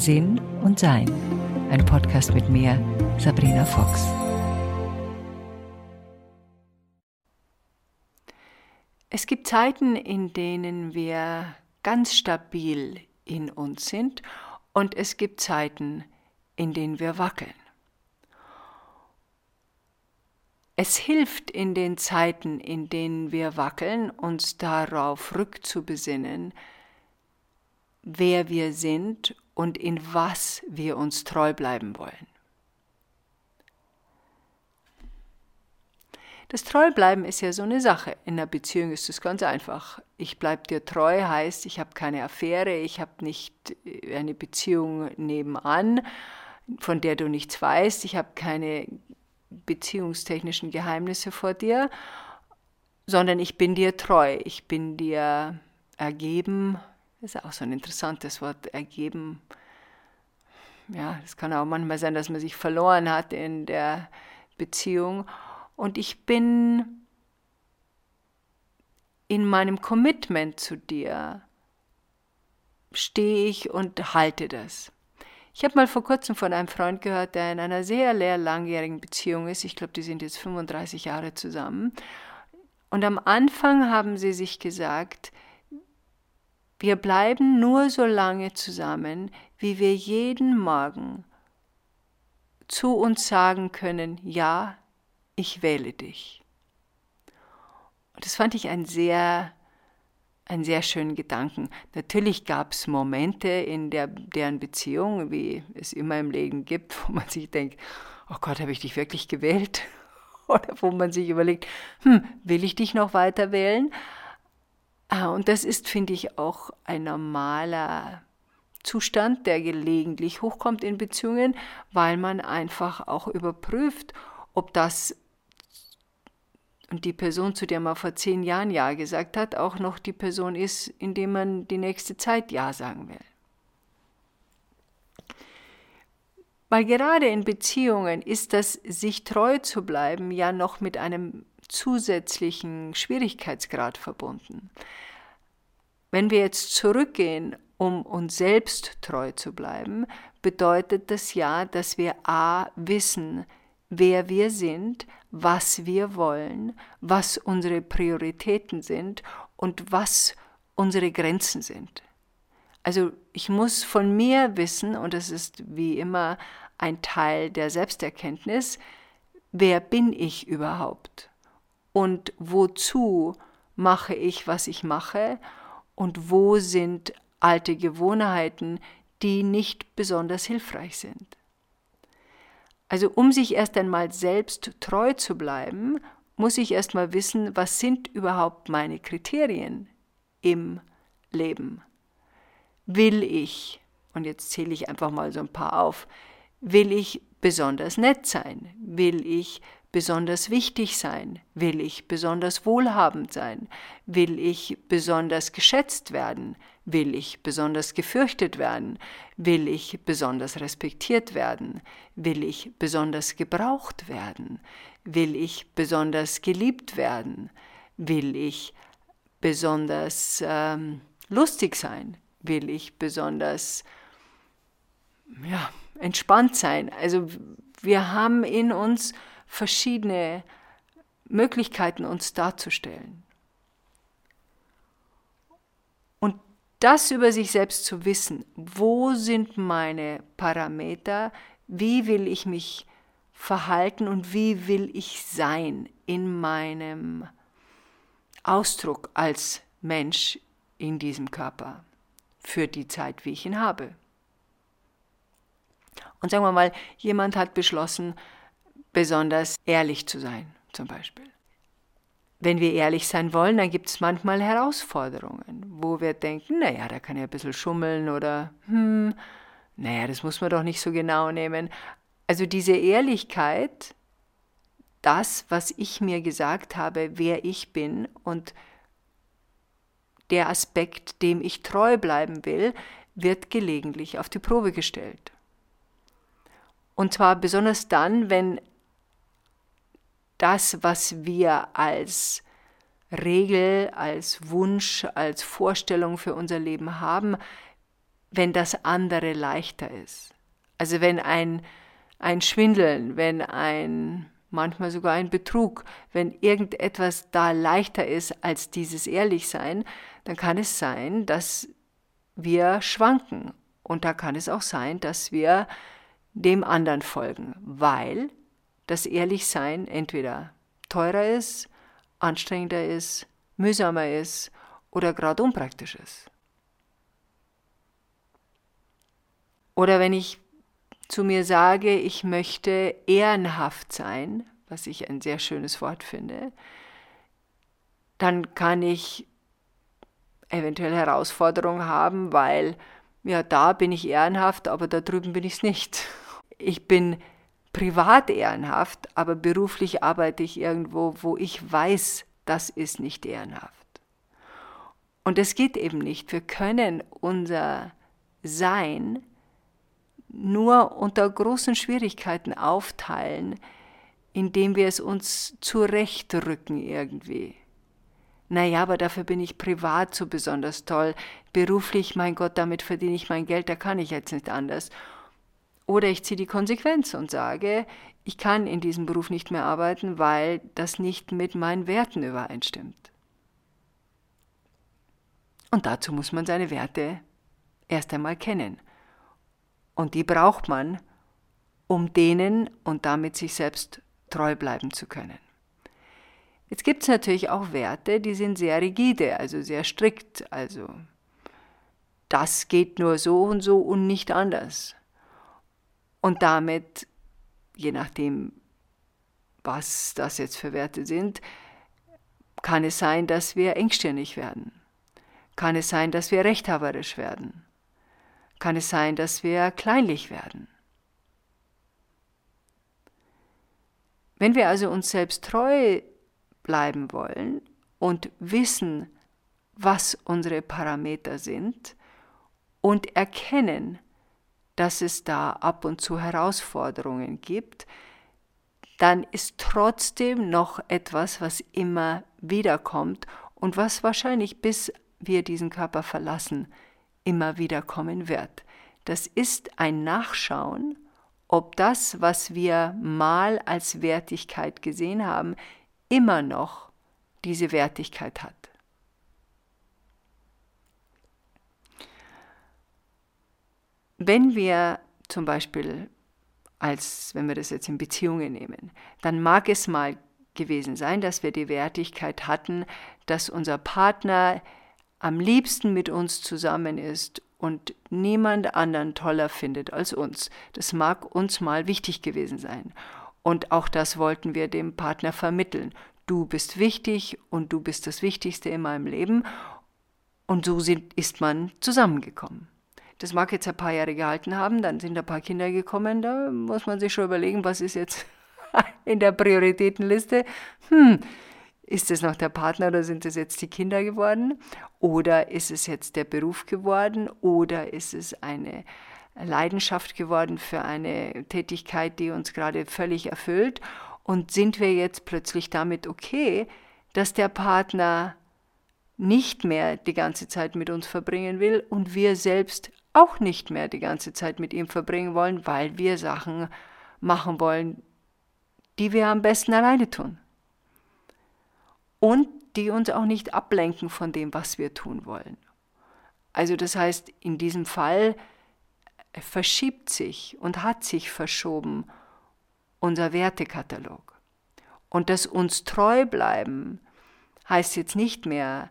Sinn und Sein. Ein Podcast mit mir, Sabrina Fox. Es gibt Zeiten, in denen wir ganz stabil in uns sind und es gibt Zeiten, in denen wir wackeln. Es hilft in den Zeiten, in denen wir wackeln, uns darauf rückzubesinnen, wer wir sind und in was wir uns treu bleiben wollen. Das Treubleiben ist ja so eine Sache. In einer Beziehung ist es ganz einfach. Ich bleibe dir treu heißt, ich habe keine Affäre, ich habe nicht eine Beziehung nebenan, von der du nichts weißt, ich habe keine beziehungstechnischen Geheimnisse vor dir, sondern ich bin dir treu, ich bin dir ergeben. Das ist auch so ein interessantes Wort, ergeben. Ja, es kann auch manchmal sein, dass man sich verloren hat in der Beziehung. Und ich bin in meinem Commitment zu dir, stehe ich und halte das. Ich habe mal vor kurzem von einem Freund gehört, der in einer sehr, langjährigen Beziehung ist. Ich glaube, die sind jetzt 35 Jahre zusammen. Und am Anfang haben sie sich gesagt, wir bleiben nur so lange zusammen, wie wir jeden Morgen zu uns sagen können, ja, ich wähle dich. Und das fand ich ein sehr einen sehr schönen Gedanken. Natürlich gab es Momente in der, deren Beziehung, wie es immer im Leben gibt, wo man sich denkt, oh Gott, habe ich dich wirklich gewählt? Oder wo man sich überlegt, hm, will ich dich noch weiter wählen? Ah, und das ist, finde ich, auch ein normaler Zustand, der gelegentlich hochkommt in Beziehungen, weil man einfach auch überprüft, ob das und die Person, zu der man vor zehn Jahren Ja gesagt hat, auch noch die Person ist, in der man die nächste Zeit Ja sagen will. Weil gerade in Beziehungen ist das sich treu zu bleiben ja noch mit einem zusätzlichen Schwierigkeitsgrad verbunden. Wenn wir jetzt zurückgehen, um uns selbst treu zu bleiben, bedeutet das ja, dass wir a wissen, wer wir sind, was wir wollen, was unsere Prioritäten sind und was unsere Grenzen sind. Also ich muss von mir wissen, und das ist wie immer ein Teil der Selbsterkenntnis, wer bin ich überhaupt und wozu mache ich, was ich mache und wo sind alte Gewohnheiten, die nicht besonders hilfreich sind. Also um sich erst einmal selbst treu zu bleiben, muss ich erst mal wissen, was sind überhaupt meine Kriterien im Leben. Will ich, und jetzt zähle ich einfach mal so ein paar auf, will ich besonders nett sein? Will ich besonders wichtig sein? Will ich besonders wohlhabend sein? Will ich besonders geschätzt werden? Will ich besonders gefürchtet werden? Will ich besonders respektiert werden? Will ich besonders gebraucht werden? Will ich besonders geliebt werden? Will ich besonders ähm, lustig sein? Will ich besonders ja, entspannt sein? Also wir haben in uns verschiedene Möglichkeiten, uns darzustellen. Und das über sich selbst zu wissen, wo sind meine Parameter, wie will ich mich verhalten und wie will ich sein in meinem Ausdruck als Mensch in diesem Körper für die Zeit, wie ich ihn habe. Und sagen wir mal, jemand hat beschlossen, besonders ehrlich zu sein, zum Beispiel. Wenn wir ehrlich sein wollen, dann gibt es manchmal Herausforderungen, wo wir denken, naja, da kann ja ein bisschen schummeln oder, hm, naja, das muss man doch nicht so genau nehmen. Also diese Ehrlichkeit, das, was ich mir gesagt habe, wer ich bin und der Aspekt, dem ich treu bleiben will, wird gelegentlich auf die Probe gestellt. Und zwar besonders dann, wenn das, was wir als Regel, als Wunsch, als Vorstellung für unser Leben haben, wenn das andere leichter ist. Also wenn ein, ein Schwindeln, wenn ein manchmal sogar ein Betrug, wenn irgendetwas da leichter ist als dieses Ehrlichsein, dann kann es sein, dass wir schwanken. Und da kann es auch sein, dass wir dem anderen folgen, weil das Ehrlichsein entweder teurer ist, anstrengender ist, mühsamer ist oder gerade unpraktisch ist. Oder wenn ich zu mir sage, ich möchte ehrenhaft sein, was ich ein sehr schönes Wort finde, dann kann ich eventuell Herausforderungen haben, weil ja, da bin ich ehrenhaft, aber da drüben bin ich es nicht. Ich bin privat ehrenhaft, aber beruflich arbeite ich irgendwo, wo ich weiß, das ist nicht ehrenhaft. Und es geht eben nicht. Wir können unser Sein nur unter großen Schwierigkeiten aufteilen, indem wir es uns zurechtrücken irgendwie. Naja, aber dafür bin ich privat so besonders toll. Beruflich, mein Gott, damit verdiene ich mein Geld, da kann ich jetzt nicht anders. Oder ich ziehe die Konsequenz und sage, ich kann in diesem Beruf nicht mehr arbeiten, weil das nicht mit meinen Werten übereinstimmt. Und dazu muss man seine Werte erst einmal kennen. Und die braucht man, um denen und damit sich selbst treu bleiben zu können. Jetzt gibt es natürlich auch Werte, die sind sehr rigide, also sehr strikt. Also das geht nur so und so und nicht anders. Und damit, je nachdem, was das jetzt für Werte sind, kann es sein, dass wir engstirnig werden. Kann es sein, dass wir rechthaberisch werden kann es sein, dass wir kleinlich werden. Wenn wir also uns selbst treu bleiben wollen und wissen, was unsere Parameter sind und erkennen, dass es da ab und zu Herausforderungen gibt, dann ist trotzdem noch etwas, was immer wiederkommt und was wahrscheinlich bis wir diesen Körper verlassen, immer wieder kommen wird. Das ist ein Nachschauen, ob das, was wir mal als Wertigkeit gesehen haben, immer noch diese Wertigkeit hat. Wenn wir zum Beispiel als, wenn wir das jetzt in Beziehungen nehmen, dann mag es mal gewesen sein, dass wir die Wertigkeit hatten, dass unser Partner am liebsten mit uns zusammen ist und niemand anderen toller findet als uns. Das mag uns mal wichtig gewesen sein. Und auch das wollten wir dem Partner vermitteln. Du bist wichtig und du bist das Wichtigste in meinem Leben. Und so sind, ist man zusammengekommen. Das mag jetzt ein paar Jahre gehalten haben, dann sind ein paar Kinder gekommen, da muss man sich schon überlegen, was ist jetzt in der Prioritätenliste. Hm, ist es noch der Partner oder sind es jetzt die Kinder geworden? Oder ist es jetzt der Beruf geworden? Oder ist es eine Leidenschaft geworden für eine Tätigkeit, die uns gerade völlig erfüllt? Und sind wir jetzt plötzlich damit okay, dass der Partner nicht mehr die ganze Zeit mit uns verbringen will und wir selbst auch nicht mehr die ganze Zeit mit ihm verbringen wollen, weil wir Sachen machen wollen, die wir am besten alleine tun und die uns auch nicht ablenken von dem, was wir tun wollen. Also das heißt, in diesem Fall verschiebt sich und hat sich verschoben unser Wertekatalog. Und das uns treu bleiben heißt jetzt nicht mehr,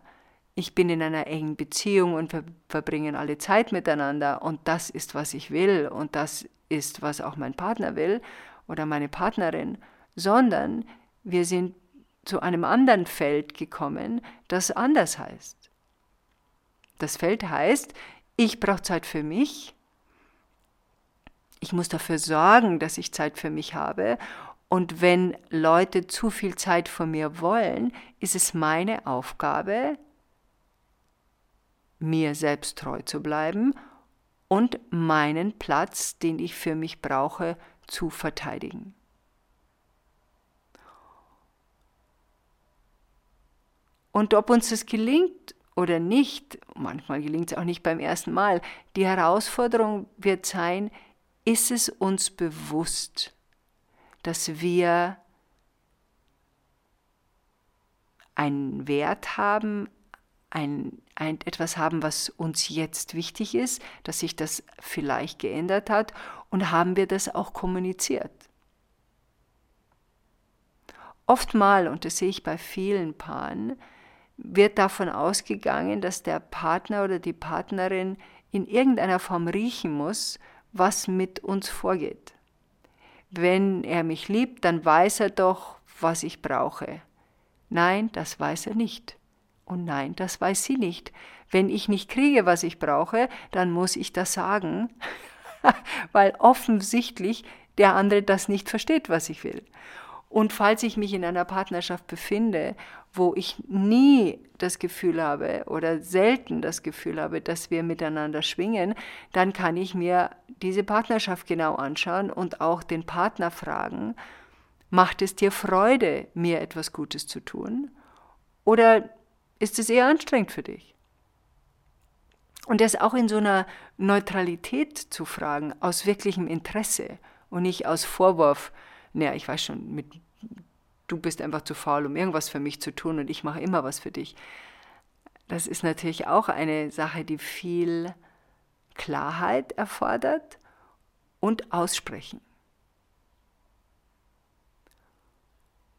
ich bin in einer engen Beziehung und wir verbringen alle Zeit miteinander. Und das ist, was ich will. Und das ist, was auch mein Partner will oder meine Partnerin, sondern wir sind zu einem anderen Feld gekommen, das anders heißt. Das Feld heißt, ich brauche Zeit für mich, ich muss dafür sorgen, dass ich Zeit für mich habe. Und wenn Leute zu viel Zeit von mir wollen, ist es meine Aufgabe, mir selbst treu zu bleiben und meinen Platz, den ich für mich brauche, zu verteidigen. Und ob uns das gelingt oder nicht, manchmal gelingt es auch nicht beim ersten Mal, die Herausforderung wird sein, ist es uns bewusst, dass wir einen Wert haben, ein, ein, etwas haben, was uns jetzt wichtig ist, dass sich das vielleicht geändert hat und haben wir das auch kommuniziert. Oftmal, und das sehe ich bei vielen Paaren, wird davon ausgegangen, dass der Partner oder die Partnerin in irgendeiner Form riechen muss, was mit uns vorgeht. Wenn er mich liebt, dann weiß er doch, was ich brauche. Nein, das weiß er nicht. Und nein, das weiß sie nicht. Wenn ich nicht kriege, was ich brauche, dann muss ich das sagen, weil offensichtlich der andere das nicht versteht, was ich will. Und falls ich mich in einer Partnerschaft befinde, wo ich nie das Gefühl habe oder selten das Gefühl habe, dass wir miteinander schwingen, dann kann ich mir diese Partnerschaft genau anschauen und auch den Partner fragen, macht es dir Freude, mir etwas Gutes zu tun? Oder ist es eher anstrengend für dich? Und das auch in so einer Neutralität zu fragen, aus wirklichem Interesse und nicht aus Vorwurf, naja, ich weiß schon, mit, du bist einfach zu faul, um irgendwas für mich zu tun und ich mache immer was für dich. Das ist natürlich auch eine Sache, die viel Klarheit erfordert und Aussprechen.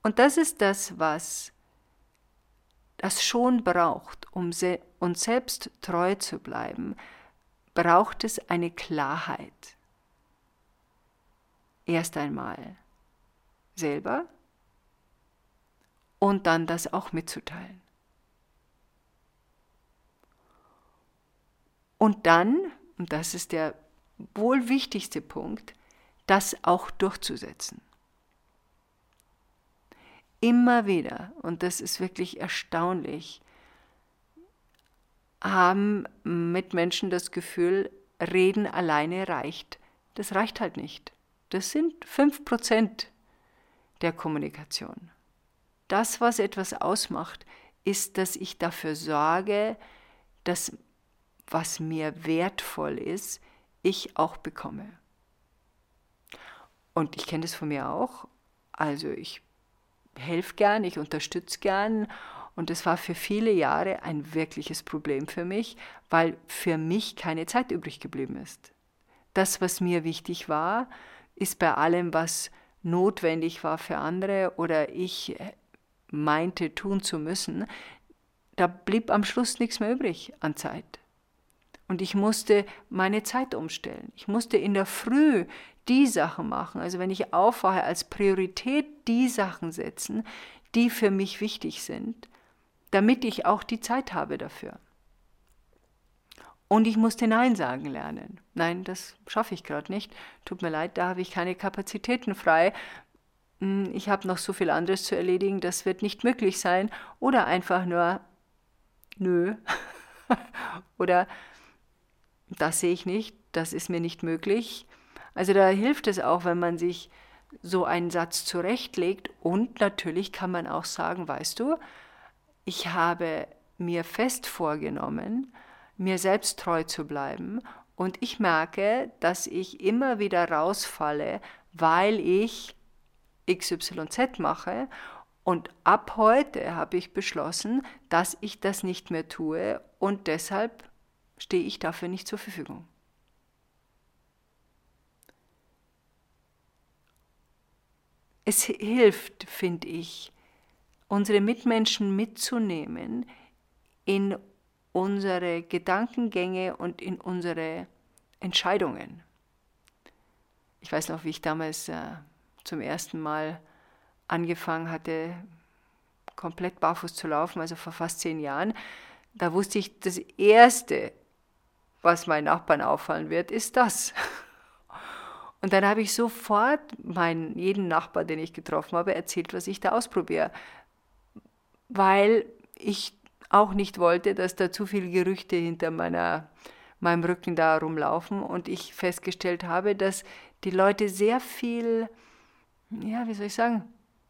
Und das ist das, was das schon braucht, um uns selbst treu zu bleiben, braucht es eine Klarheit. Erst einmal selber und dann das auch mitzuteilen. Und dann, und das ist der wohl wichtigste Punkt, das auch durchzusetzen. Immer wieder, und das ist wirklich erstaunlich, haben Mitmenschen das Gefühl, reden alleine reicht. Das reicht halt nicht. Das sind 5% der Kommunikation. Das, was etwas ausmacht, ist, dass ich dafür sorge, dass was mir wertvoll ist, ich auch bekomme. Und ich kenne das von mir auch. Also ich helfe gern, ich unterstütze gern. Und es war für viele Jahre ein wirkliches Problem für mich, weil für mich keine Zeit übrig geblieben ist. Das, was mir wichtig war, ist bei allem, was notwendig war für andere oder ich meinte tun zu müssen, da blieb am Schluss nichts mehr übrig an Zeit. Und ich musste meine Zeit umstellen. Ich musste in der Früh die Sachen machen. Also wenn ich aufwache, als Priorität die Sachen setzen, die für mich wichtig sind, damit ich auch die Zeit habe dafür. Und ich musste Nein sagen lernen. Nein, das schaffe ich gerade nicht. Tut mir leid, da habe ich keine Kapazitäten frei. Hm, ich habe noch so viel anderes zu erledigen, das wird nicht möglich sein. Oder einfach nur, nö. Oder das sehe ich nicht, das ist mir nicht möglich. Also da hilft es auch, wenn man sich so einen Satz zurechtlegt und natürlich kann man auch sagen, weißt du, ich habe mir fest vorgenommen, mir selbst treu zu bleiben. Und ich merke, dass ich immer wieder rausfalle, weil ich XYZ mache. Und ab heute habe ich beschlossen, dass ich das nicht mehr tue und deshalb stehe ich dafür nicht zur Verfügung. Es hilft, finde ich, unsere Mitmenschen mitzunehmen in unsere Gedankengänge und in unsere Entscheidungen. Ich weiß noch, wie ich damals äh, zum ersten Mal angefangen hatte, komplett barfuß zu laufen, also vor fast zehn Jahren. Da wusste ich, das Erste, was meinen Nachbarn auffallen wird, ist das. Und dann habe ich sofort meinen, jeden Nachbar, den ich getroffen habe, erzählt, was ich da ausprobiere. Weil ich auch nicht wollte, dass da zu viele Gerüchte hinter meiner, meinem Rücken da rumlaufen und ich festgestellt habe, dass die Leute sehr viel, ja, wie soll ich sagen,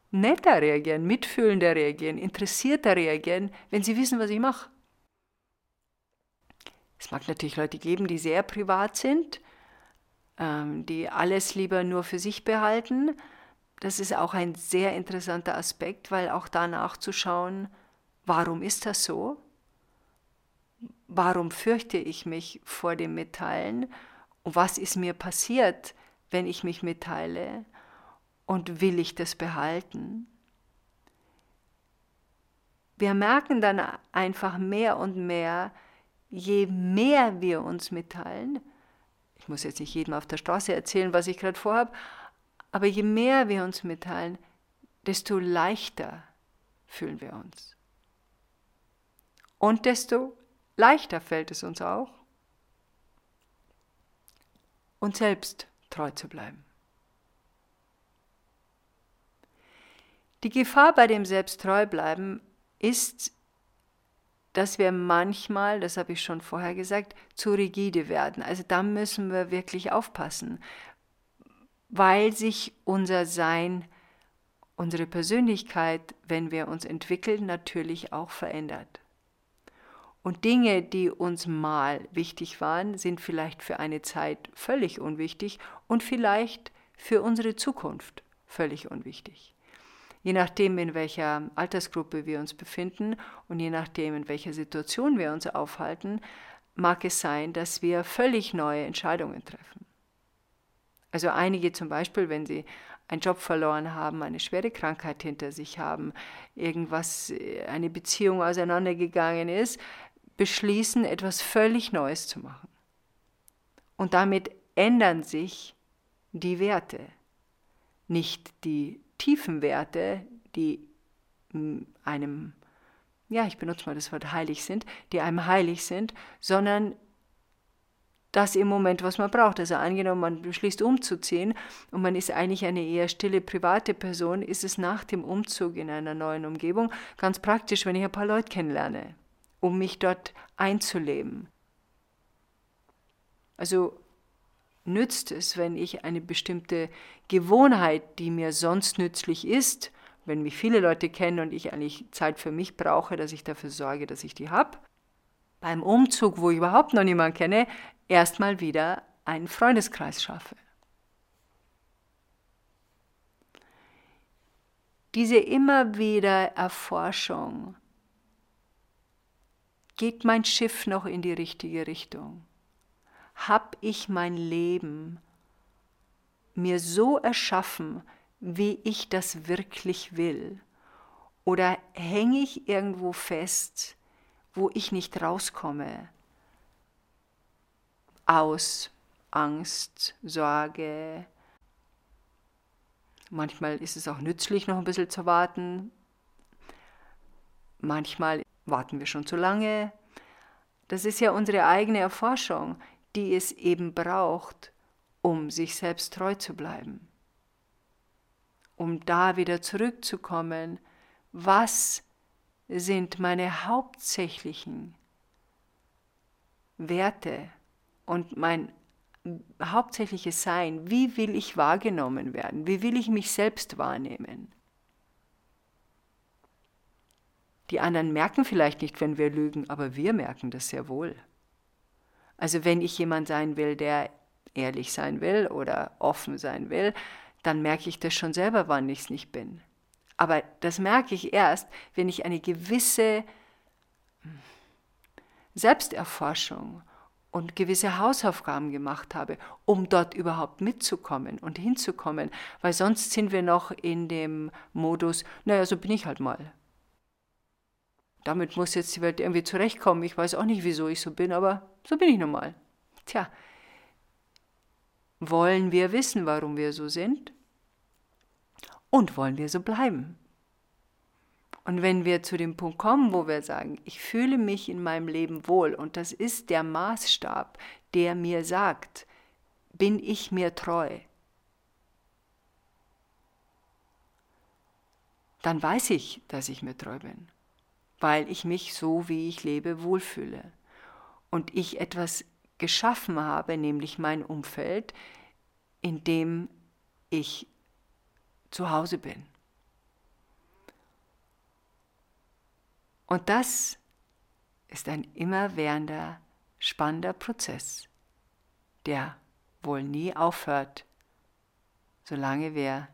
netter reagieren, mitfühlender reagieren, interessierter reagieren, wenn sie wissen, was ich mache. Es mag natürlich Leute geben, die sehr privat sind, ähm, die alles lieber nur für sich behalten. Das ist auch ein sehr interessanter Aspekt, weil auch danach zu schauen, warum ist das so? Warum fürchte ich mich vor dem Mitteilen? Und was ist mir passiert, wenn ich mich mitteile? Und will ich das behalten? Wir merken dann einfach mehr und mehr, je mehr wir uns mitteilen, ich muss jetzt nicht jedem auf der Straße erzählen, was ich gerade vorhabe, aber je mehr wir uns mitteilen, desto leichter fühlen wir uns. Und desto leichter fällt es uns auch, uns selbst treu zu bleiben. Die Gefahr bei dem Selbsttreu-Bleiben ist, dass wir manchmal, das habe ich schon vorher gesagt, zu rigide werden. Also da müssen wir wirklich aufpassen, weil sich unser Sein, unsere Persönlichkeit, wenn wir uns entwickeln, natürlich auch verändert. Und Dinge, die uns mal wichtig waren, sind vielleicht für eine Zeit völlig unwichtig und vielleicht für unsere Zukunft völlig unwichtig. Je nachdem, in welcher Altersgruppe wir uns befinden und je nachdem, in welcher Situation wir uns aufhalten, mag es sein, dass wir völlig neue Entscheidungen treffen. Also einige zum Beispiel, wenn sie einen Job verloren haben, eine schwere Krankheit hinter sich haben, irgendwas, eine Beziehung auseinandergegangen ist, beschließen, etwas völlig Neues zu machen. Und damit ändern sich die Werte. Nicht die tiefen Werte, die einem, ja, ich benutze mal das Wort heilig sind, die einem heilig sind, sondern das im Moment, was man braucht. Also angenommen, man beschließt umzuziehen und man ist eigentlich eine eher stille private Person, ist es nach dem Umzug in einer neuen Umgebung ganz praktisch, wenn ich ein paar Leute kennenlerne um mich dort einzuleben. Also nützt es, wenn ich eine bestimmte Gewohnheit, die mir sonst nützlich ist, wenn mich viele Leute kennen und ich eigentlich Zeit für mich brauche, dass ich dafür sorge, dass ich die habe, beim Umzug, wo ich überhaupt noch niemanden kenne, erstmal wieder einen Freundeskreis schaffe. Diese immer wieder Erforschung Geht mein Schiff noch in die richtige Richtung? Hab ich mein Leben mir so erschaffen, wie ich das wirklich will? Oder hänge ich irgendwo fest, wo ich nicht rauskomme? Aus Angst, Sorge. Manchmal ist es auch nützlich, noch ein bisschen zu warten. Manchmal Warten wir schon zu lange? Das ist ja unsere eigene Erforschung, die es eben braucht, um sich selbst treu zu bleiben. Um da wieder zurückzukommen, was sind meine hauptsächlichen Werte und mein hauptsächliches Sein? Wie will ich wahrgenommen werden? Wie will ich mich selbst wahrnehmen? Die anderen merken vielleicht nicht, wenn wir lügen, aber wir merken das sehr wohl. Also wenn ich jemand sein will, der ehrlich sein will oder offen sein will, dann merke ich das schon selber, wann ich es nicht bin. Aber das merke ich erst, wenn ich eine gewisse hm, Selbsterforschung und gewisse Hausaufgaben gemacht habe, um dort überhaupt mitzukommen und hinzukommen, weil sonst sind wir noch in dem Modus, naja, so bin ich halt mal damit muss jetzt die Welt irgendwie zurechtkommen. Ich weiß auch nicht, wieso ich so bin, aber so bin ich nun mal. Tja, wollen wir wissen, warum wir so sind? Und wollen wir so bleiben? Und wenn wir zu dem Punkt kommen, wo wir sagen, ich fühle mich in meinem Leben wohl und das ist der Maßstab, der mir sagt, bin ich mir treu, dann weiß ich, dass ich mir treu bin weil ich mich so, wie ich lebe, wohlfühle. Und ich etwas geschaffen habe, nämlich mein Umfeld, in dem ich zu Hause bin. Und das ist ein immerwährender spannender Prozess, der wohl nie aufhört, solange wir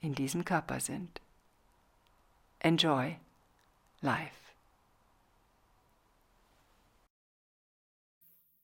in diesem Körper sind. Enjoy life.